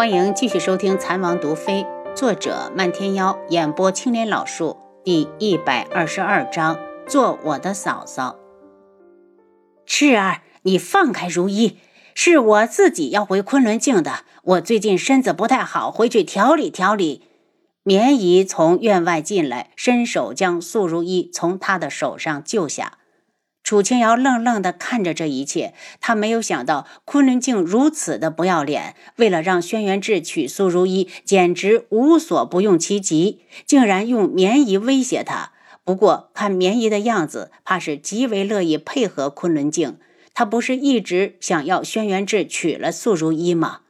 欢迎继续收听《蚕王毒妃》，作者漫天妖，演播青莲老树，第一百二十二章：做我的嫂嫂。赤儿，你放开如意，是我自己要回昆仑镜的。我最近身子不太好，回去调理调理。绵姨从院外进来，伸手将素如意从他的手上救下。楚清瑶愣愣地看着这一切，他没有想到昆仑镜如此的不要脸，为了让轩辕志娶苏如意，简直无所不用其极，竟然用绵姨威胁他。不过看绵姨的样子，怕是极为乐意配合昆仑镜。他不是一直想要轩辕志娶了素如意吗？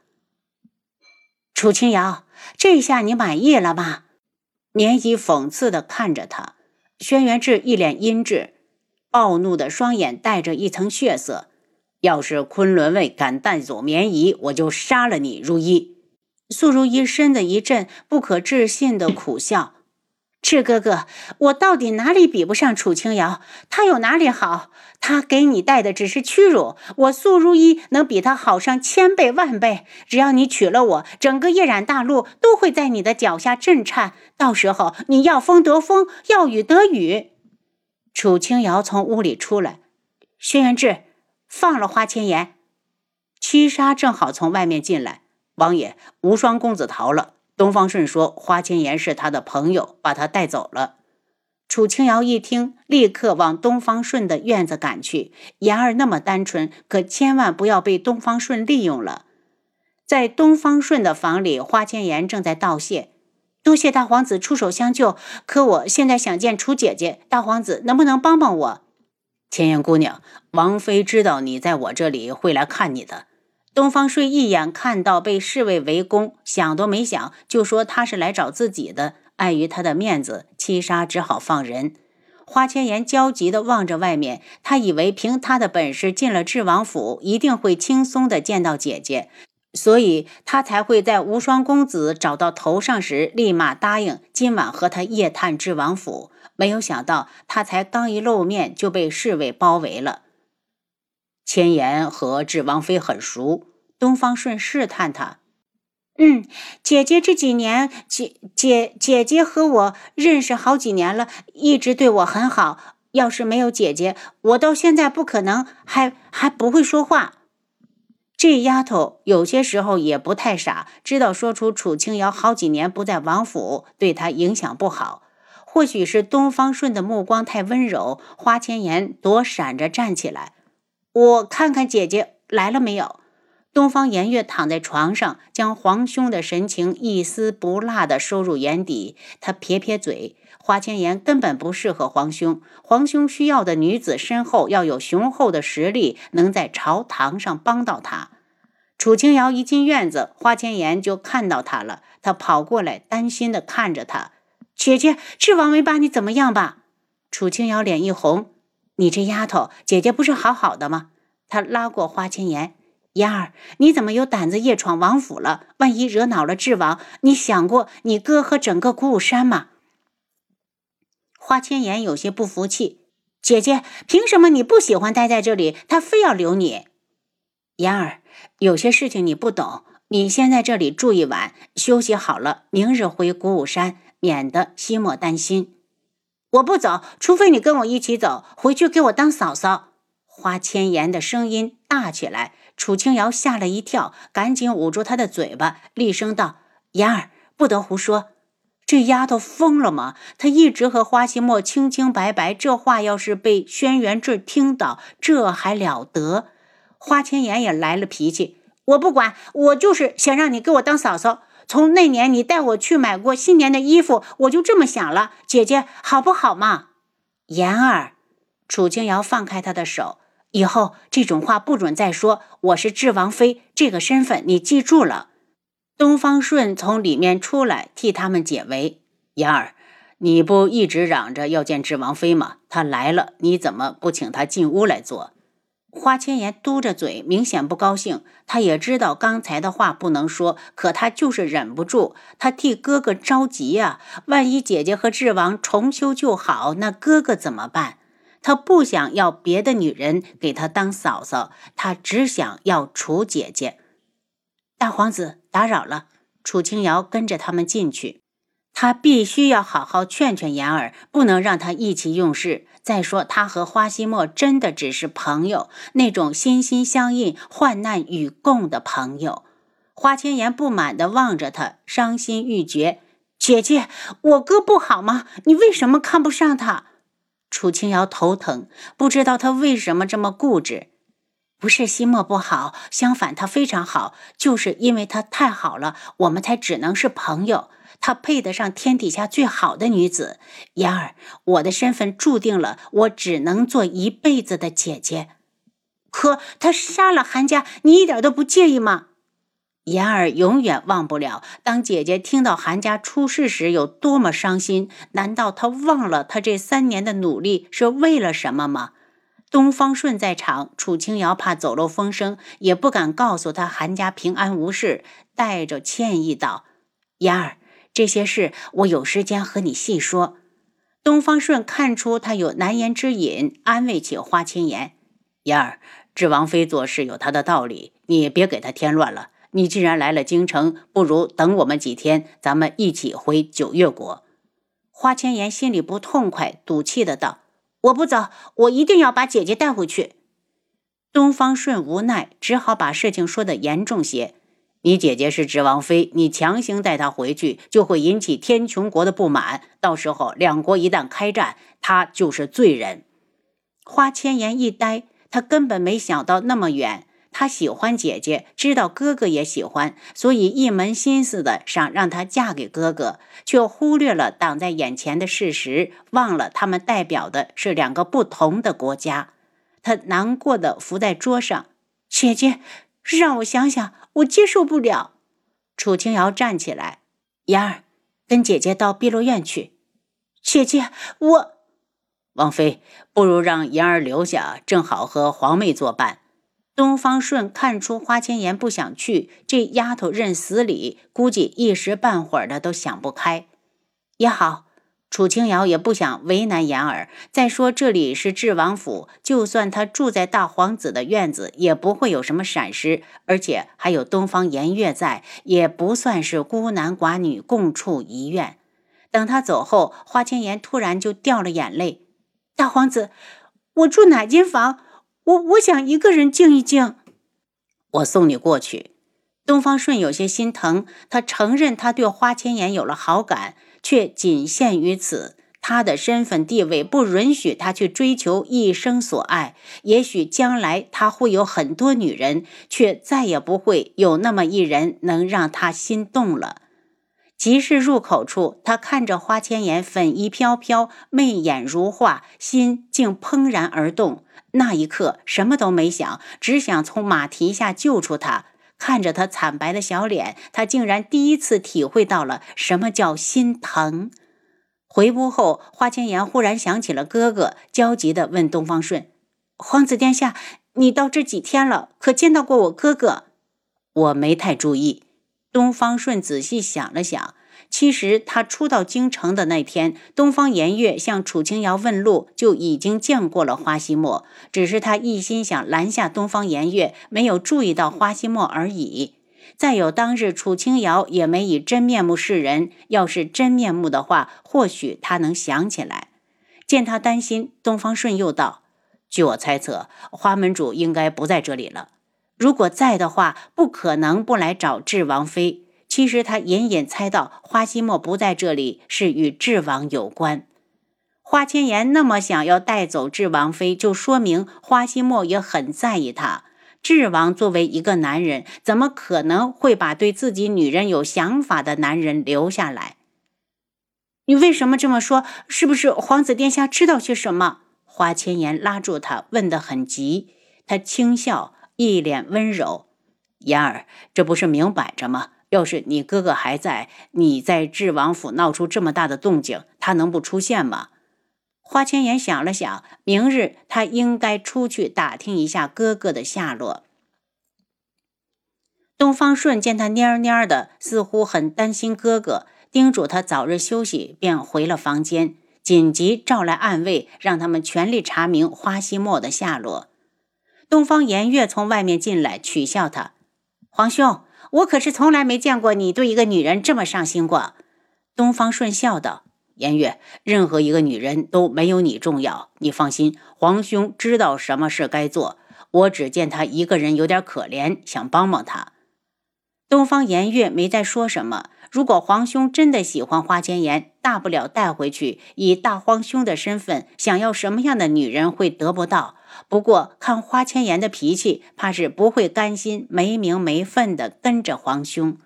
楚清瑶，这下你满意了吧？绵姨讽刺地看着他，轩辕志一脸阴鸷。暴怒的双眼带着一层血色。要是昆仑卫敢带走绵姨，我就杀了你，如一。素如一身子一震，不可置信的苦笑：“赤哥哥，我到底哪里比不上楚清瑶？他有哪里好？他给你带的只是屈辱。我素如一能比他好上千倍万倍。只要你娶了我，整个夜染大陆都会在你的脚下震颤。到时候你要风得风，要雨得雨。”楚清瑶从屋里出来，轩辕志放了花千颜。七杀正好从外面进来，王爷，无双公子逃了。东方顺说花千颜是他的朋友，把他带走了。楚清瑶一听，立刻往东方顺的院子赶去。妍儿那么单纯，可千万不要被东方顺利用了。在东方顺的房里，花千颜正在道谢。多谢大皇子出手相救，可我现在想见楚姐姐，大皇子能不能帮帮我？千言姑娘，王妃知道你在我这里，会来看你的。东方睡一眼看到被侍卫围攻，想都没想就说他是来找自己的。碍于他的面子，七杀只好放人。花千颜焦急地望着外面，他以为凭他的本事进了智王府，一定会轻松地见到姐姐。所以他才会在无双公子找到头上时，立马答应今晚和他夜探智王府。没有想到，他才刚一露面就被侍卫包围了。千言和智王妃很熟，东方顺试探他：“嗯，姐姐这几年，姐姐姐姐和我认识好几年了，一直对我很好。要是没有姐姐，我到现在不可能还还不会说话。”这丫头有些时候也不太傻，知道说出楚清瑶好几年不在王府，对她影响不好。或许是东方顺的目光太温柔，花千颜躲闪着站起来。我看看姐姐来了没有。东方颜月躺在床上，将皇兄的神情一丝不落地收入眼底。他撇撇嘴。花千颜根本不适合皇兄，皇兄需要的女子身后要有雄厚的实力，能在朝堂上帮到他。楚清瑶一进院子，花千颜就看到他了，他跑过来，担心地看着他：“姐姐，智王没把你怎么样吧？”楚清瑶脸一红：“你这丫头，姐姐不是好好的吗？”他拉过花千颜：“妍儿，你怎么有胆子夜闯王府了？万一惹恼了智王，你想过你哥和整个古武山吗？”花千颜有些不服气：“姐姐，凭什么你不喜欢待在这里，他非要留你？妍儿，有些事情你不懂，你先在这里住一晚，休息好了，明日回古武山，免得西莫担心。我不走，除非你跟我一起走，回去给我当嫂嫂。”花千颜的声音大起来，楚清瑶吓了一跳，赶紧捂住她的嘴巴，厉声道：“妍儿，不得胡说。”这丫头疯了吗？她一直和花希墨清清白白，这话要是被轩辕志听到，这还了得？花千颜也来了脾气，我不管，我就是想让你给我当嫂嫂。从那年你带我去买过新年的衣服，我就这么想了。姐姐，好不好嘛？妍儿，楚清瑶放开他的手，以后这种话不准再说。我是智王妃，这个身份你记住了。东方顺从里面出来，替他们解围。妍儿，你不一直嚷着要见智王妃吗？她来了，你怎么不请她进屋来坐？花千颜嘟着嘴，明显不高兴。他也知道刚才的话不能说，可他就是忍不住。他替哥哥着急呀，万一姐姐和智王重修旧好，那哥哥怎么办？他不想要别的女人给他当嫂嫂，他只想要楚姐姐。大皇子打扰了。楚清瑶跟着他们进去，他必须要好好劝劝言儿，不能让他意气用事。再说，他和花希墨真的只是朋友，那种心心相印、患难与共的朋友。花千颜不满地望着他，伤心欲绝。姐姐，我哥不好吗？你为什么看不上他？楚清瑶头疼，不知道他为什么这么固执。不是西莫不好，相反他非常好，就是因为他太好了，我们才只能是朋友。他配得上天底下最好的女子。言儿，我的身份注定了，我只能做一辈子的姐姐。可他杀了韩家，你一点都不介意吗？言儿永远忘不了，当姐姐听到韩家出事时有多么伤心。难道她忘了她这三年的努力是为了什么吗？东方顺在场，楚清瑶怕走漏风声，也不敢告诉他韩家平安无事，带着歉意道：“言儿，这些事我有时间和你细说。”东方顺看出他有难言之隐，安慰起花千颜：“言儿，智王妃做事有她的道理，你别给她添乱了。”你既然来了京城，不如等我们几天，咱们一起回九月国。花千颜心里不痛快，赌气的道：“我不走，我一定要把姐姐带回去。”东方顺无奈，只好把事情说的严重些：“你姐姐是智王妃，你强行带她回去，就会引起天穹国的不满。到时候两国一旦开战，她就是罪人。”花千颜一呆，她根本没想到那么远。她喜欢姐姐，知道哥哥也喜欢，所以一门心思的想让她嫁给哥哥，却忽略了挡在眼前的事实，忘了他们代表的是两个不同的国家。他难过的伏在桌上：“姐姐，让我想想，我接受不了。”楚清瑶站起来：“妍儿，跟姐姐到碧落院去。”姐姐，我……王妃，不如让妍儿留下，正好和皇妹作伴。东方顺看出花千颜不想去，这丫头认死理，估计一时半会儿的都想不开。也好，楚清瑶也不想为难言儿。再说这里是智王府，就算他住在大皇子的院子，也不会有什么闪失。而且还有东方颜月在，也不算是孤男寡女共处一院。等他走后，花千颜突然就掉了眼泪。大皇子，我住哪间房？我我想一个人静一静，我送你过去。东方顺有些心疼，他承认他对花千颜有了好感，却仅限于此。他的身份地位不允许他去追求一生所爱。也许将来他会有很多女人，却再也不会有那么一人能让他心动了。集市入口处，他看着花千颜粉衣飘飘，媚眼如画，心竟怦然而动。那一刻，什么都没想，只想从马蹄下救出她。看着他惨白的小脸，他竟然第一次体会到了什么叫心疼。回屋后，花千颜忽然想起了哥哥，焦急地问东方顺：“皇子殿下，你到这几天了，可见到过我哥哥？”我没太注意。东方顺仔细想了想。其实他初到京城的那天，东方颜月向楚清瑶问路，就已经见过了花希墨。只是他一心想拦下东方颜月，没有注意到花希墨而已。再有当日楚清瑶也没以真面目示人，要是真面目的话，或许他能想起来。见他担心，东方顺又道：“据我猜测，花门主应该不在这里了。如果在的话，不可能不来找智王妃。”其实他隐隐猜到花希墨不在这里是与智王有关。花千颜那么想要带走智王妃，就说明花希墨也很在意她。智王作为一个男人，怎么可能会把对自己女人有想法的男人留下来？你为什么这么说？是不是皇子殿下知道些什么？花千颜拉住他，问得很急。他轻笑，一脸温柔：“言儿，这不是明摆着吗？”要是你哥哥还在，你在智王府闹出这么大的动静，他能不出现吗？花千颜想了想，明日他应该出去打听一下哥哥的下落。东方顺见他蔫蔫的，似乎很担心哥哥，叮嘱他早日休息，便回了房间，紧急召来暗卫，让他们全力查明花希墨的下落。东方颜月从外面进来，取笑他：“皇兄。”我可是从来没见过你对一个女人这么上心过。”东方顺笑道：“颜月，任何一个女人都没有你重要。你放心，皇兄知道什么事该做。我只见他一个人有点可怜，想帮帮他。”东方颜月没再说什么。如果皇兄真的喜欢花千颜，大不了带回去，以大皇兄的身份，想要什么样的女人会得不到？不过看花千颜的脾气，怕是不会甘心没名没分的跟着皇兄。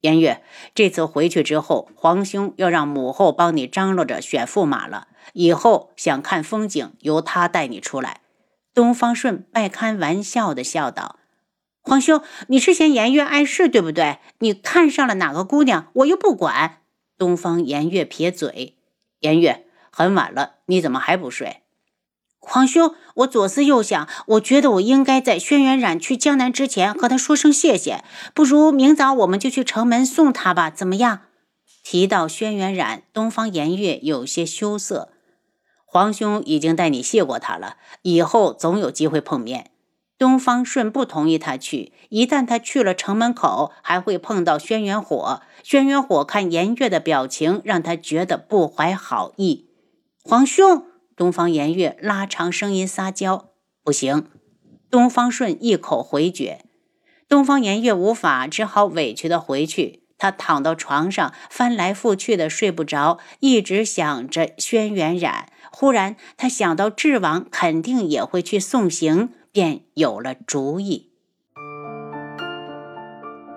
颜月，这次回去之后，皇兄要让母后帮你张罗着选驸马了。以后想看风景，由他带你出来。东方顺半开玩笑的笑道。皇兄，你是嫌颜月碍事，对不对？你看上了哪个姑娘，我又不管。东方颜月撇嘴，颜月，很晚了，你怎么还不睡？皇兄，我左思右想，我觉得我应该在轩辕染去江南之前和他说声谢谢。不如明早我们就去城门送他吧，怎么样？提到轩辕染，东方颜月有些羞涩。皇兄已经带你谢过他了，以后总有机会碰面。东方顺不同意他去，一旦他去了城门口，还会碰到轩辕火。轩辕火看颜月的表情，让他觉得不怀好意。皇兄，东方颜月拉长声音撒娇：“不行。”东方顺一口回绝。东方颜月无法，只好委屈的回去。他躺到床上，翻来覆去的睡不着，一直想着轩辕染。忽然，他想到智王肯定也会去送行。便有了主意。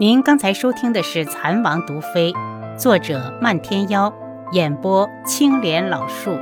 您刚才收听的是《蚕王毒妃》，作者漫天妖，演播青莲老树。